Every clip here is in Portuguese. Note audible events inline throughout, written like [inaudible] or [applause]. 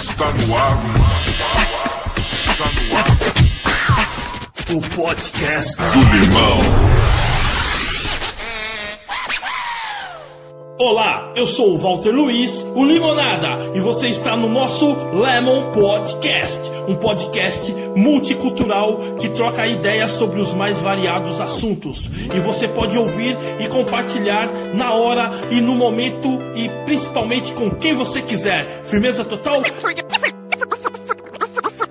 Está no ar. Está no ar. O podcast Do Limão. Olá, eu sou o Walter Luiz, o Limonada, e você está no nosso Lemon Podcast, um podcast multicultural que troca ideias sobre os mais variados assuntos. E você pode ouvir e compartilhar na hora e no momento e principalmente com quem você quiser. Firmeza total?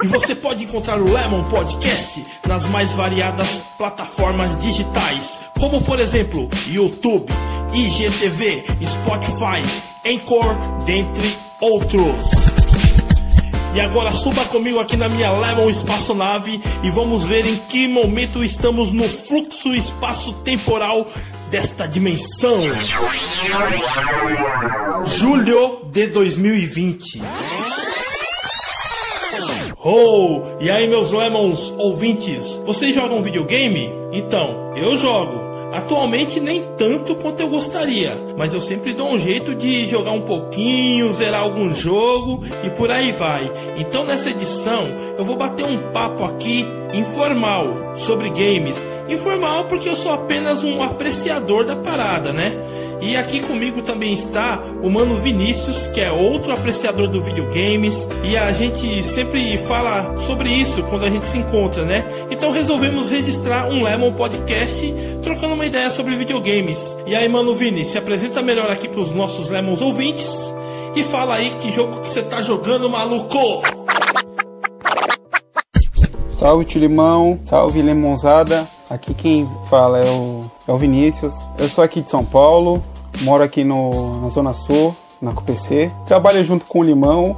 E você pode encontrar o Lemon Podcast nas mais variadas plataformas digitais, como por exemplo YouTube, IGTV, Spotify, Anchor, dentre outros. E agora suba comigo aqui na minha Lemon Espaçonave e vamos ver em que momento estamos no fluxo espaço-temporal desta dimensão. Julho de 2020. Oh, e aí meus Lemons ouvintes, vocês jogam videogame? Então, eu jogo. Atualmente nem tanto quanto eu gostaria, mas eu sempre dou um jeito de jogar um pouquinho, zerar algum jogo e por aí vai. Então nessa edição eu vou bater um papo aqui informal sobre games. Informal porque eu sou apenas um apreciador da parada, né? E aqui comigo também está o mano Vinícius, que é outro apreciador do videogames, e a gente sempre fala sobre isso quando a gente se encontra, né? Então resolvemos registrar um Lemon Podcast trocando uma ideia sobre videogames. E aí, mano Vini, se apresenta melhor aqui para os nossos Lemons ouvintes e fala aí que jogo que você tá jogando, maluco! Salve Tilimão, salve Lemonzada. Aqui quem fala é o, é o Vinícius. Eu sou aqui de São Paulo, moro aqui no, na Zona Sul, na CUPC. Trabalho junto com o Limão,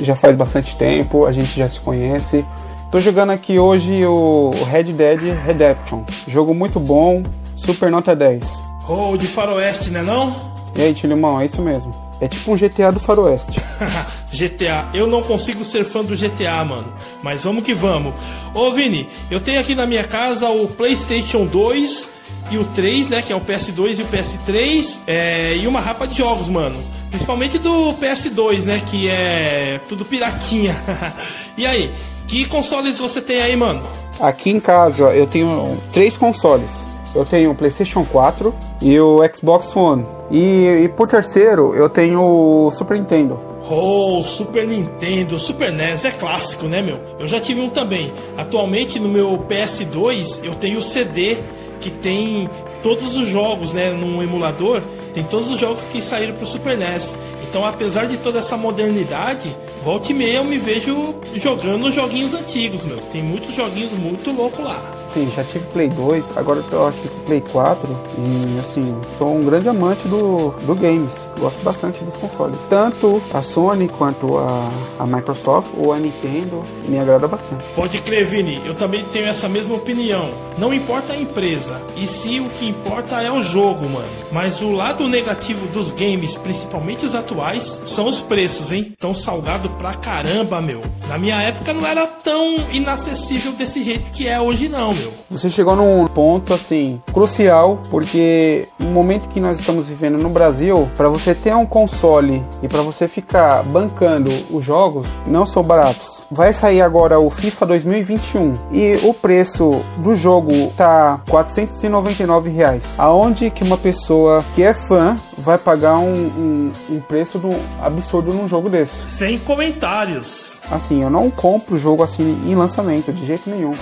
já faz bastante tempo, a gente já se conhece. Tô jogando aqui hoje o Red Dead Redemption. Jogo muito bom, super nota 10. Oh, de faroeste, né não? E aí, Tilimão, é isso mesmo. É tipo um GTA do faroeste. [laughs] GTA. Eu não consigo ser fã do GTA, mano. Mas vamos que vamos. Ô Vini, eu tenho aqui na minha casa o PlayStation 2 e o 3, né? Que é o PS2 e o PS3. É, e uma rapa de jogos, mano. Principalmente do PS2, né? Que é tudo piratinha. [laughs] e aí, que consoles você tem aí, mano? Aqui em casa eu tenho três consoles. Eu tenho o PlayStation 4 e o Xbox One. E, e por terceiro eu tenho o Super Nintendo. Oh, Super Nintendo, Super NES é clássico, né, meu? Eu já tive um também. Atualmente no meu PS2 eu tenho o CD que tem todos os jogos, né, num emulador, tem todos os jogos que saíram pro Super NES. Então, apesar de toda essa modernidade, volta e meia eu me vejo jogando joguinhos antigos, meu. Tem muitos joguinhos muito loucos lá. Sim, já tive Play 2, agora eu aqui com Play 4 e assim, sou um grande amante do, do games. Gosto bastante dos consoles. Tanto a Sony quanto a, a Microsoft ou a Nintendo me agrada bastante. Pode crer, Vini, eu também tenho essa mesma opinião. Não importa a empresa, e sim o que importa é o jogo, mano. Mas o lado negativo dos games, principalmente os atuais, são os preços, hein? Tão salgado pra caramba, meu. Na minha época não era tão inacessível desse jeito que é hoje, não, meu. Você chegou num ponto assim crucial, porque no momento que nós estamos vivendo no Brasil, para você ter um console e para você ficar bancando os jogos, não são baratos. Vai sair agora o FIFA 2021 e o preço do jogo tá 499 reais. Aonde que uma pessoa que é fã vai pagar um, um, um preço do, absurdo num jogo desse? Sem comentários. Assim, eu não compro o jogo assim em lançamento de jeito nenhum.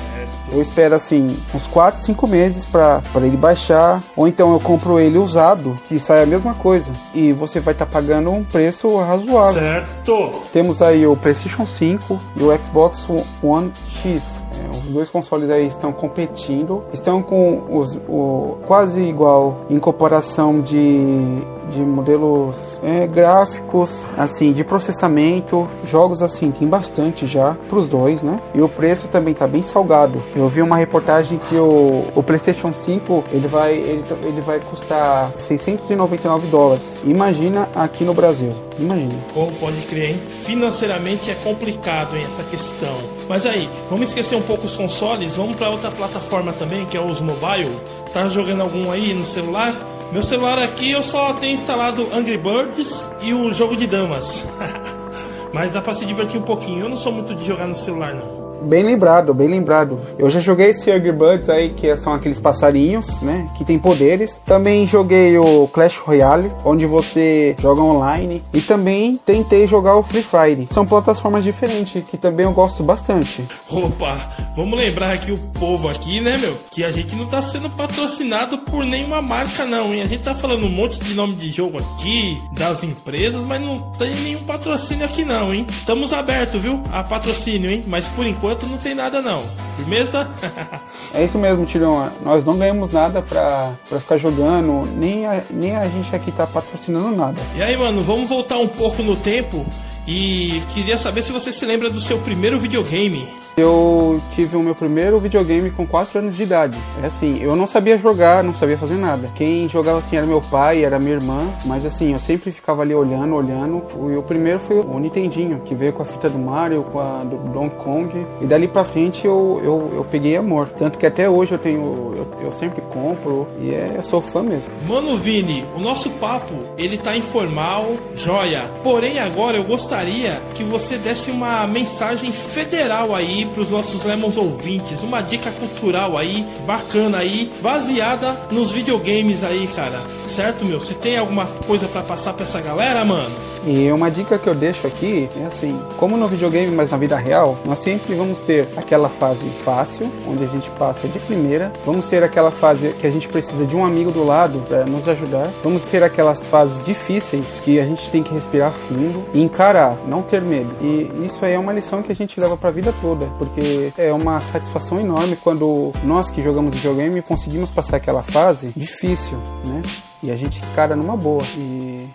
Eu espero assim uns 4, 5 meses para ele baixar, ou então eu compro ele usado, que sai a mesma coisa, e você vai estar tá pagando um preço razoável. Certo. Temos aí o PlayStation 5 e o Xbox One X. Dois consoles aí estão competindo, estão com os o, quase igual em comparação de, de modelos é, gráficos, assim, de processamento, jogos assim tem bastante já para os dois, né? E o preço também tá bem salgado. Eu vi uma reportagem que o, o PlayStation 5 ele vai ele, ele vai custar 699 dólares. Imagina aqui no Brasil. Imagina. Como pode crer, hein? Financeiramente é complicado hein, essa questão. Mas aí, vamos esquecer um pouco os consoles, vamos para outra plataforma também, que é os mobile. Tá jogando algum aí no celular? Meu celular aqui eu só tenho instalado Angry Birds e o jogo de damas. [laughs] mas dá pra se divertir um pouquinho. Eu não sou muito de jogar no celular, não. Bem lembrado, bem lembrado. Eu já joguei esse Hungry Birds aí, que são aqueles passarinhos, né? Que tem poderes. Também joguei o Clash Royale, onde você joga online. E também tentei jogar o Free Fire. São plataformas diferentes, que também eu gosto bastante. Opa, vamos lembrar aqui o povo aqui, né, meu? Que a gente não tá sendo patrocinado por nenhuma marca, não, hein? A gente tá falando um monte de nome de jogo aqui, das empresas, mas não tem nenhum patrocínio aqui, não, hein? Estamos abertos, viu? A patrocínio, hein? Mas por enquanto enquanto não tem nada não. Firmeza? [laughs] é isso mesmo, Tirão. Nós não ganhamos nada pra, pra ficar jogando, nem a, nem a gente aqui tá patrocinando nada. E aí, mano, vamos voltar um pouco no tempo e queria saber se você se lembra do seu primeiro videogame. Eu tive o meu primeiro videogame com 4 anos de idade. É assim, eu não sabia jogar, não sabia fazer nada. Quem jogava assim era meu pai, era minha irmã, mas assim, eu sempre ficava ali olhando, olhando. E o primeiro foi o Nintendinho, que veio com a fita do Mario, com a do Donkey Kong. E dali pra frente eu, eu, eu peguei amor. Tanto que até hoje eu tenho, eu, eu sempre compro e é, eu sou fã mesmo. Mano Vini, o nosso papo, ele tá informal, joia. Porém agora eu gostaria que você desse uma mensagem federal aí para os nossos Lemons ouvintes, uma dica cultural aí, bacana aí, baseada nos videogames aí, cara. Certo, meu? Você tem alguma coisa para passar para essa galera, mano? E uma dica que eu deixo aqui é assim: como no videogame, mas na vida real, nós sempre vamos ter aquela fase fácil, onde a gente passa de primeira, vamos ter aquela fase que a gente precisa de um amigo do lado para nos ajudar, vamos ter aquelas fases difíceis que a gente tem que respirar fundo e encarar, não ter medo. E isso aí é uma lição que a gente leva para a vida toda, porque é uma satisfação enorme quando nós que jogamos videogame conseguimos passar aquela fase difícil, né? E a gente cara numa boa. E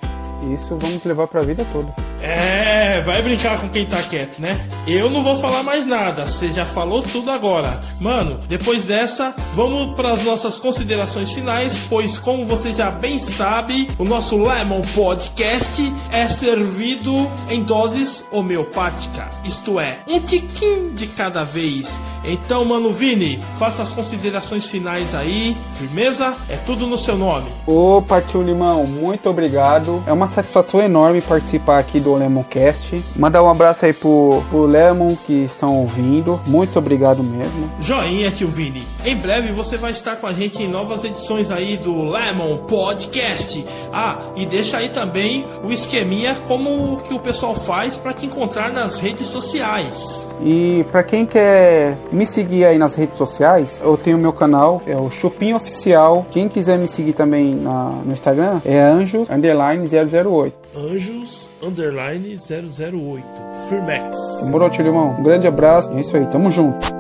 isso vamos levar para a vida toda. É, vai brincar com quem tá quieto, né? Eu não vou falar mais nada, você já falou tudo agora. Mano, depois dessa, vamos para as nossas considerações finais, pois como você já bem sabe, o nosso Lemon Podcast é servido em doses homeopática, isto é, um tiquinho de cada vez. Então, mano Vini, faça as considerações finais aí, firmeza? É tudo no seu nome. Opa, tio Limão, muito obrigado. É uma satisfação enorme participar aqui do Lemoncast. Mandar um abraço aí pro, pro Lemon que estão ouvindo. Muito obrigado mesmo. Joinha, tio Vini. Em breve você vai estar com a gente em novas edições aí do Lemon Podcast. Ah, e deixa aí também o esqueminha como que o pessoal faz para te encontrar nas redes sociais. E para quem quer me seguir aí nas redes sociais, eu tenho meu canal, é o Chupim Oficial. Quem quiser me seguir também na, no Instagram é anjos underline 008. Anjos underline 008. Firmex. Demorou, tio Limão. Um grande abraço. É isso aí, tamo junto.